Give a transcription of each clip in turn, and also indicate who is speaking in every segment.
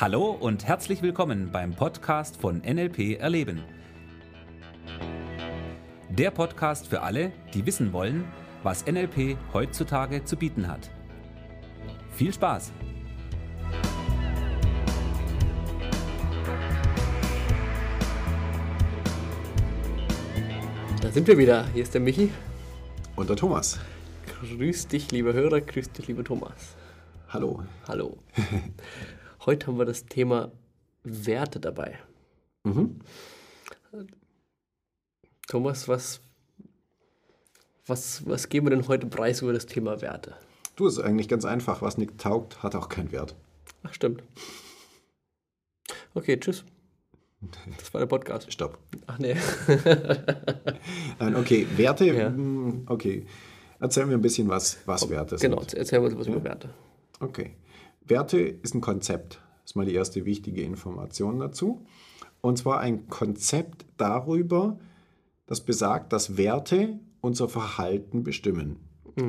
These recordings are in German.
Speaker 1: Hallo und herzlich willkommen beim Podcast von NLP Erleben. Der Podcast für alle, die wissen wollen, was NLP heutzutage zu bieten hat. Viel Spaß!
Speaker 2: Da sind wir wieder. Hier ist der Michi.
Speaker 3: Und der Thomas.
Speaker 2: Grüß dich, lieber Hörer. Grüß dich, lieber Thomas.
Speaker 3: Hallo.
Speaker 2: Hallo. Heute haben wir das Thema Werte dabei.
Speaker 3: Mhm.
Speaker 2: Thomas, was, was, was geben wir denn heute preis über das Thema Werte?
Speaker 3: Du, ist eigentlich ganz einfach. Was nicht taugt, hat auch keinen Wert.
Speaker 2: Ach, stimmt. Okay, tschüss. Das war der Podcast.
Speaker 3: Stopp.
Speaker 2: Ach nee.
Speaker 3: Okay, Werte.
Speaker 2: Ja.
Speaker 3: mm, Okay. Erzähl mir ein bisschen, was, was Werte sind.
Speaker 2: Genau, erzähl mal was über Werte.
Speaker 3: Okay. Werte ist ein Konzept. Das ist mal die erste wichtige Information dazu. Und zwar ein Konzept darüber, das besagt, dass Werte unser Verhalten bestimmen.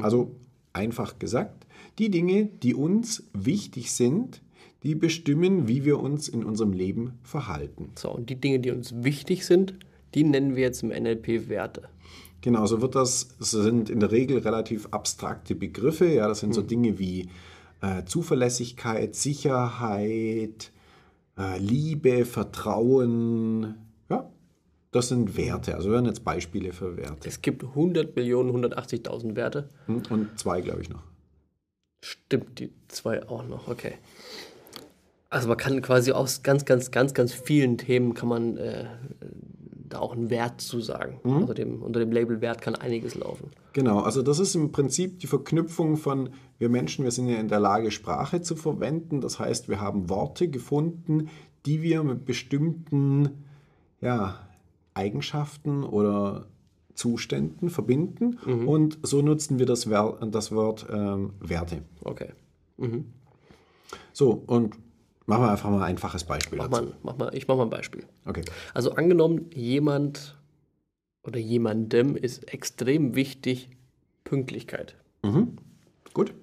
Speaker 3: Also einfach gesagt, die Dinge, die uns wichtig sind, die bestimmen, wie wir uns in unserem Leben verhalten.
Speaker 2: So, und die Dinge, die uns wichtig sind, die nennen wir jetzt im NLP Werte.
Speaker 3: Genau, so wird das, das sind in der Regel relativ abstrakte Begriffe. Ja, das sind so Dinge wie äh, Zuverlässigkeit, Sicherheit, äh, Liebe, Vertrauen. Ja, das sind Werte. Also wir haben jetzt Beispiele für Werte.
Speaker 2: Es gibt 100 Millionen, 180.000 Werte.
Speaker 3: Hm, Und zwei, glaube ich, noch.
Speaker 2: Stimmt, die zwei auch noch, okay. Also man kann quasi aus ganz, ganz, ganz, ganz vielen Themen kann man äh, da auch einen Wert zu sagen. Unter, dem, unter dem Label Wert kann einiges laufen.
Speaker 3: Genau, also das ist im Prinzip die Verknüpfung von, wir Menschen, wir sind ja in der Lage, Sprache zu verwenden. Das heißt, wir haben Worte gefunden, die wir mit bestimmten ja, Eigenschaften oder Zuständen verbinden. Und so nutzen wir das, das Wort ähm, Werte.
Speaker 2: Okay.
Speaker 3: So, und machen wir einfach mal ein einfaches Beispiel
Speaker 2: Mach
Speaker 3: dazu.
Speaker 2: mal, mach mal, ich mache mal ein Beispiel.
Speaker 3: Okay.
Speaker 2: Also angenommen, jemand oder jemandem ist extrem wichtig Pünktlichkeit.
Speaker 3: Gut.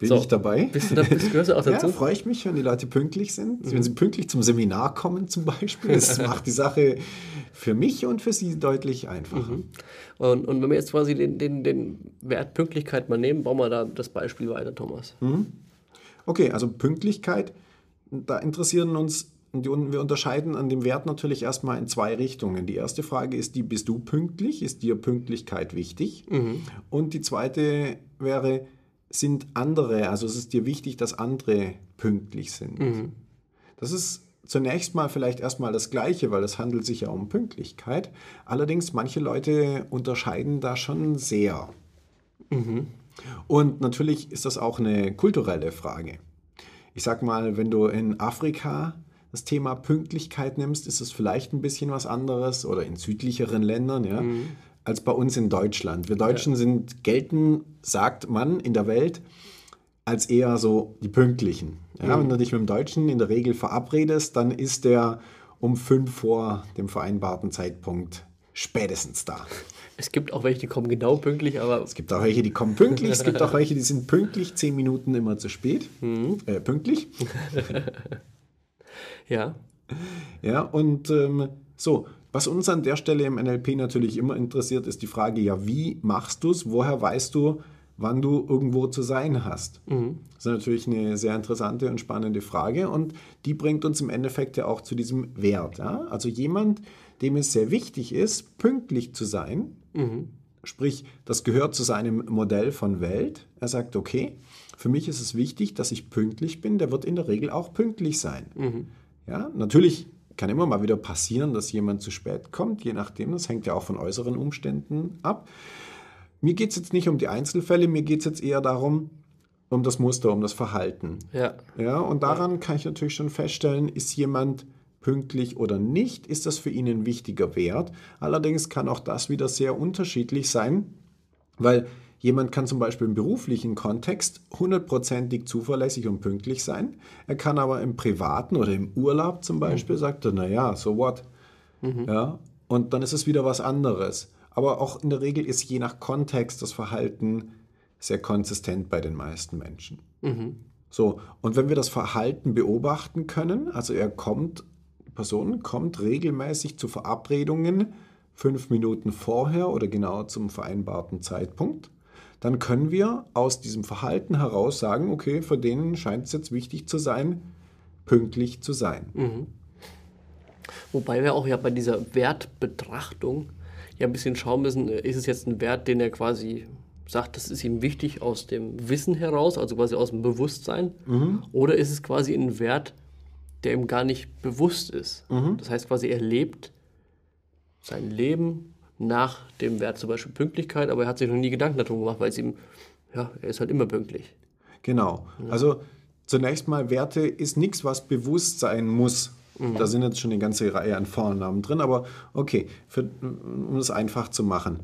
Speaker 3: Bin
Speaker 2: So,
Speaker 3: ich dabei?
Speaker 2: Bist du da, bist, gehörst du auch
Speaker 3: Ja,
Speaker 2: dazu?
Speaker 3: freue ich mich, wenn die Leute pünktlich sind. Wenn sie pünktlich zum Seminar kommen zum Beispiel. Das macht die Sache für mich und für sie deutlich einfacher.
Speaker 2: Und, und wenn wir jetzt quasi den, den, den Wert Pünktlichkeit mal nehmen, bauen wir da das Beispiel weiter, Thomas.
Speaker 3: Okay, also Pünktlichkeit, da interessieren uns, die, wir unterscheiden an dem Wert natürlich erstmal in zwei Richtungen. Die erste Frage ist die, bist du pünktlich? Ist dir Pünktlichkeit wichtig? Und die zweite wäre, sind andere, also es ist dir wichtig, dass andere pünktlich sind? Das ist zunächst mal vielleicht erstmal das Gleiche, weil es handelt sich ja um Pünktlichkeit. Allerdings, manche Leute unterscheiden da schon sehr. Und natürlich ist das auch eine kulturelle Frage. Ich sag mal, wenn du in Afrika das Thema Pünktlichkeit nimmst, ist es vielleicht ein bisschen was anderes oder in südlicheren Ländern, ja, als bei uns in Deutschland. Wir Deutschen sind, gelten, sagt man in der Welt, als eher so die Pünktlichen. Ja, Wenn du dich mit dem Deutschen in der Regel verabredest, dann ist der um fünf vor dem vereinbarten Zeitpunkt spätestens da.
Speaker 2: Es gibt auch welche, die kommen genau pünktlich, aber
Speaker 3: Es gibt auch welche, die kommen pünktlich, es gibt auch welche, die sind pünktlich, zehn Minuten immer zu spät. Äh, pünktlich.
Speaker 2: ja.
Speaker 3: Ja, und ähm, so, was uns an der Stelle im NLP natürlich immer interessiert, ist die Frage, ja, wie machst du es? Woher weißt du, wann du irgendwo zu sein hast? Das ist natürlich eine sehr interessante und spannende Frage und die bringt uns im Endeffekt ja auch zu diesem Wert. Ja? Also jemand, dem es sehr wichtig ist, pünktlich zu sein, Sprich, das gehört zu seinem Modell von Welt. Er sagt, okay, für mich ist es wichtig, dass ich pünktlich bin. Der wird in der Regel auch pünktlich sein. Ja, natürlich kann immer mal wieder passieren, dass jemand zu spät kommt, je nachdem. Das hängt ja auch von äußeren Umständen ab. Mir geht es jetzt nicht um die Einzelfälle, mir geht es jetzt eher darum, um das Muster, um das Verhalten.
Speaker 2: Ja.
Speaker 3: Ja, und daran kann ich natürlich schon feststellen, ist jemand pünktlich oder nicht, ist das für ihn ein wichtiger Wert. Allerdings kann auch das wieder sehr unterschiedlich sein, weil jemand kann zum Beispiel im beruflichen Kontext hundertprozentig zuverlässig und pünktlich sein. Er kann aber im privaten oder im Urlaub zum Beispiel, sagt er, naja, so what? Ja, und dann ist es wieder was anderes. Aber auch in der Regel ist je nach Kontext das Verhalten sehr konsistent bei den meisten Menschen. So, und wenn wir das Verhalten beobachten können, also er kommt, Person kommt regelmäßig zu Verabredungen fünf Minuten vorher oder genau zum vereinbarten Zeitpunkt, dann können wir aus diesem Verhalten heraus sagen, okay, für den scheint es jetzt wichtig zu sein, pünktlich zu sein.
Speaker 2: Mhm. Wobei wir auch ja bei dieser Wertbetrachtung ja ein bisschen schauen müssen, ist es jetzt ein Wert, den er quasi sagt, das ist ihm wichtig aus dem Wissen heraus, also quasi aus dem Bewusstsein, mhm. oder ist es quasi ein Wert, der ihm gar nicht bewusst ist. Mhm. Das heißt quasi, er lebt sein Leben nach dem Wert zum Beispiel Pünktlichkeit, aber er hat sich noch nie Gedanken darum gemacht, weil es ihm, ja, er ist halt immer pünktlich.
Speaker 3: Genau. Ja. Also zunächst mal, Werte ist nichts, was bewusst sein muss. Mhm. Da sind jetzt schon eine ganze Reihe an Vornamen drin, aber okay, für, um es einfach zu machen.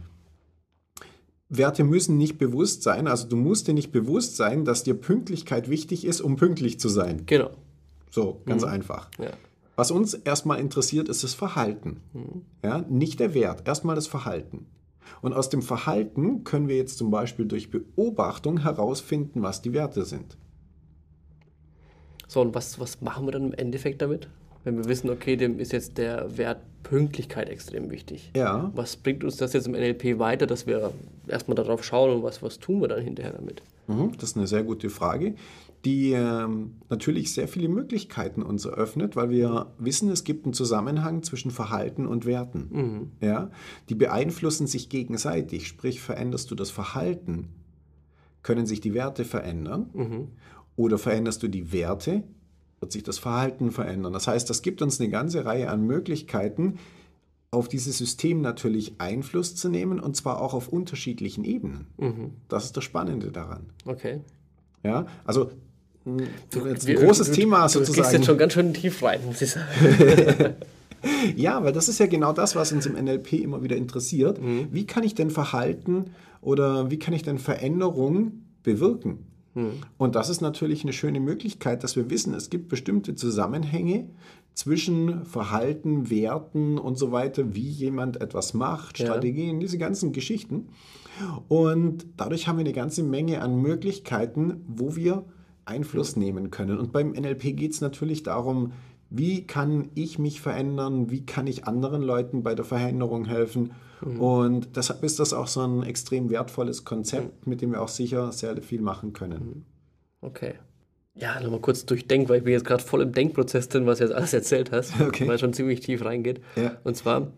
Speaker 3: Werte müssen nicht bewusst sein, also du musst dir nicht bewusst sein, dass dir Pünktlichkeit wichtig ist, um pünktlich zu sein.
Speaker 2: Genau.
Speaker 3: So, ganz mhm. einfach. Ja. Was uns erstmal interessiert, ist das Verhalten. Mhm. Ja, nicht der Wert, erstmal das Verhalten. Und aus dem Verhalten können wir jetzt zum Beispiel durch Beobachtung herausfinden, was die Werte sind.
Speaker 2: So, und was, was machen wir dann im Endeffekt damit? Wenn wir wissen, okay, dem ist jetzt der Wert Pünktlichkeit extrem wichtig.
Speaker 3: Ja.
Speaker 2: Was bringt uns das jetzt im NLP weiter, dass wir erstmal darauf schauen und was, was tun wir dann hinterher damit?
Speaker 3: Mhm, das ist eine sehr gute Frage die ähm, natürlich sehr viele Möglichkeiten uns eröffnet, weil wir wissen, es gibt einen Zusammenhang zwischen Verhalten und Werten. Mhm. Ja? Die beeinflussen sich gegenseitig. Sprich, veränderst du das Verhalten, können sich die Werte verändern. Mhm. Oder veränderst du die Werte, wird sich das Verhalten verändern. Das heißt, das gibt uns eine ganze Reihe an Möglichkeiten, auf dieses System natürlich Einfluss zu nehmen und zwar auch auf unterschiedlichen Ebenen. Mhm. Das ist das Spannende daran.
Speaker 2: Okay.
Speaker 3: Ja, also Du, jetzt ein großes du, Thema
Speaker 2: du, sozusagen. Du gehst jetzt schon ganz schön tief rein, muss ich sagen.
Speaker 3: ja, weil das ist ja genau das, was uns im NLP immer wieder interessiert. Mhm. Wie kann ich denn Verhalten oder wie kann ich denn Veränderung bewirken? Mhm. Und das ist natürlich eine schöne Möglichkeit, dass wir wissen, es gibt bestimmte Zusammenhänge zwischen Verhalten, Werten und so weiter, wie jemand etwas macht, Strategien, ja. diese ganzen Geschichten. Und dadurch haben wir eine ganze Menge an Möglichkeiten, wo wir Einfluss nehmen können. Und beim NLP geht es natürlich darum, wie kann ich mich verändern, wie kann ich anderen Leuten bei der Veränderung helfen. Mhm. Und deshalb ist das auch so ein extrem wertvolles Konzept, mhm. mit dem wir auch sicher sehr viel machen können.
Speaker 2: Mhm. Okay. Ja, nochmal kurz durchdenken, weil ich bin jetzt gerade voll im Denkprozess drin, was du jetzt alles erzählt hast, okay. weil es schon ziemlich tief reingeht. Ja. Und zwar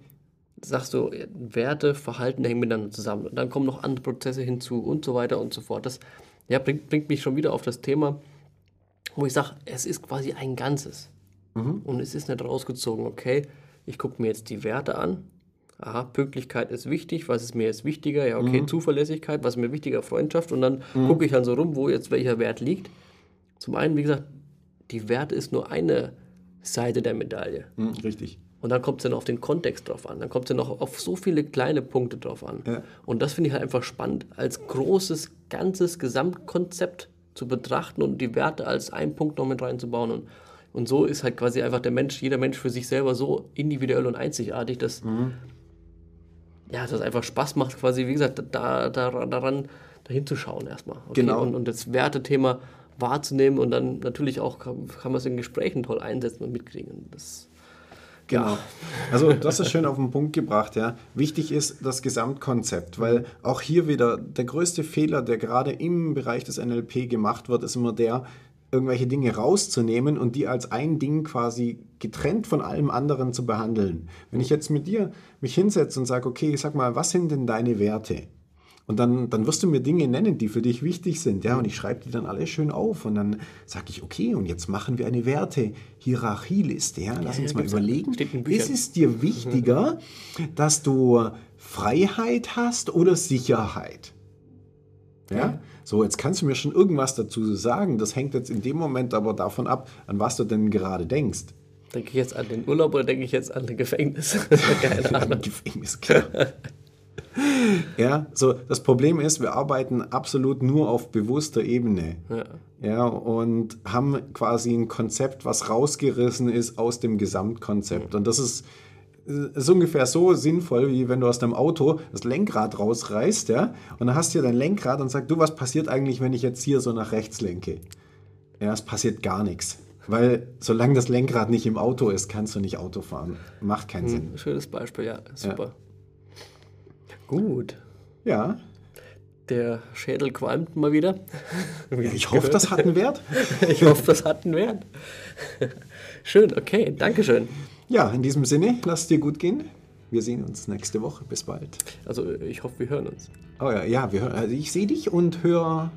Speaker 2: sagst du, Werte, Verhalten hängen miteinander zusammen. Und dann kommen noch andere Prozesse hinzu und so weiter und so fort. Das ja, bringt, bringt mich schon wieder auf das Thema, wo ich sage, es ist quasi ein Ganzes. Mhm. Und es ist nicht rausgezogen, okay, ich gucke mir jetzt die Werte an. Aha, Pünktlichkeit ist wichtig, was ist mir jetzt wichtiger? Ja, okay, mhm. Zuverlässigkeit, was ist mir wichtiger? Freundschaft. Und dann mhm. gucke ich dann so rum, wo jetzt welcher Wert liegt. Zum einen, wie gesagt, die Werte ist nur eine Seite der Medaille.
Speaker 3: Mhm, richtig.
Speaker 2: Und dann kommt es dann auf den Kontext drauf an. Dann kommt es ja noch auf so viele kleine Punkte drauf an. Ja. Und das finde ich halt einfach spannend, als großes, ganzes Gesamtkonzept zu betrachten und die Werte als einen Punkt noch mit reinzubauen. Und, und so ist halt quasi einfach der Mensch, jeder Mensch für sich selber so individuell und einzigartig, dass mhm. ja, das einfach Spaß macht, quasi, wie gesagt, da, da, daran dahin zu schauen erstmal. Okay? Genau. Und, und das Wertethema wahrzunehmen und dann natürlich auch kann, kann man es in Gesprächen toll einsetzen und mitkriegen. Das
Speaker 3: Genau. Also das ist schön auf den Punkt gebracht, ja. Wichtig ist das Gesamtkonzept, weil auch hier wieder der größte Fehler, der gerade im Bereich des NLP gemacht wird, ist immer der, irgendwelche Dinge rauszunehmen und die als ein Ding quasi getrennt von allem anderen zu behandeln. Wenn ich jetzt mit dir mich hinsetze und sage, okay, sag mal, was sind denn deine Werte? Und dann, dann wirst du mir Dinge nennen, die für dich wichtig sind. Ja, und ich schreibe die dann alle schön auf. Und dann sage ich, okay, und jetzt machen wir eine Werte-Hierarchieliste. Ja? Lass ja, uns mal überlegen. Ist es dir wichtiger, dass du Freiheit hast oder Sicherheit? Ja? ja? So, jetzt kannst du mir schon irgendwas dazu sagen. Das hängt jetzt in dem Moment aber davon ab, an was du denn gerade denkst.
Speaker 2: Denke ich jetzt an den Urlaub oder denke ich jetzt an den Gefängnis?
Speaker 3: Keine Ahnung. Gefängnis, klar. Ja, so das Problem ist, wir arbeiten absolut nur auf bewusster Ebene. Ja. ja, und haben quasi ein Konzept, was rausgerissen ist aus dem Gesamtkonzept. Und das ist, ist ungefähr so sinnvoll, wie wenn du aus deinem Auto das Lenkrad rausreißt, ja, und dann hast du hier dein Lenkrad und sagst, du, was passiert eigentlich, wenn ich jetzt hier so nach rechts lenke? Ja, es passiert gar nichts. Weil solange das Lenkrad nicht im Auto ist, kannst du nicht Auto fahren. Macht keinen Sinn.
Speaker 2: Schönes Beispiel, ja, super. Gut.
Speaker 3: Ja,
Speaker 2: Der Schädel qualmt mal wieder. Wie
Speaker 3: ich hoffe, das hat einen Wert.
Speaker 2: Ich hoffe, das hat einen Wert. Schön, okay, Dankeschön.
Speaker 3: Ja, in diesem Sinne, lass dir gut gehen. Wir sehen uns nächste Woche. Bis bald.
Speaker 2: Also ich hoffe, wir hören uns.
Speaker 3: Oh ja, ja wir hören, also ich sehe dich und höre.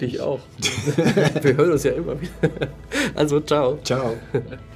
Speaker 2: Dich auch. wir hören uns ja immer wieder. Also ciao.
Speaker 3: Ciao.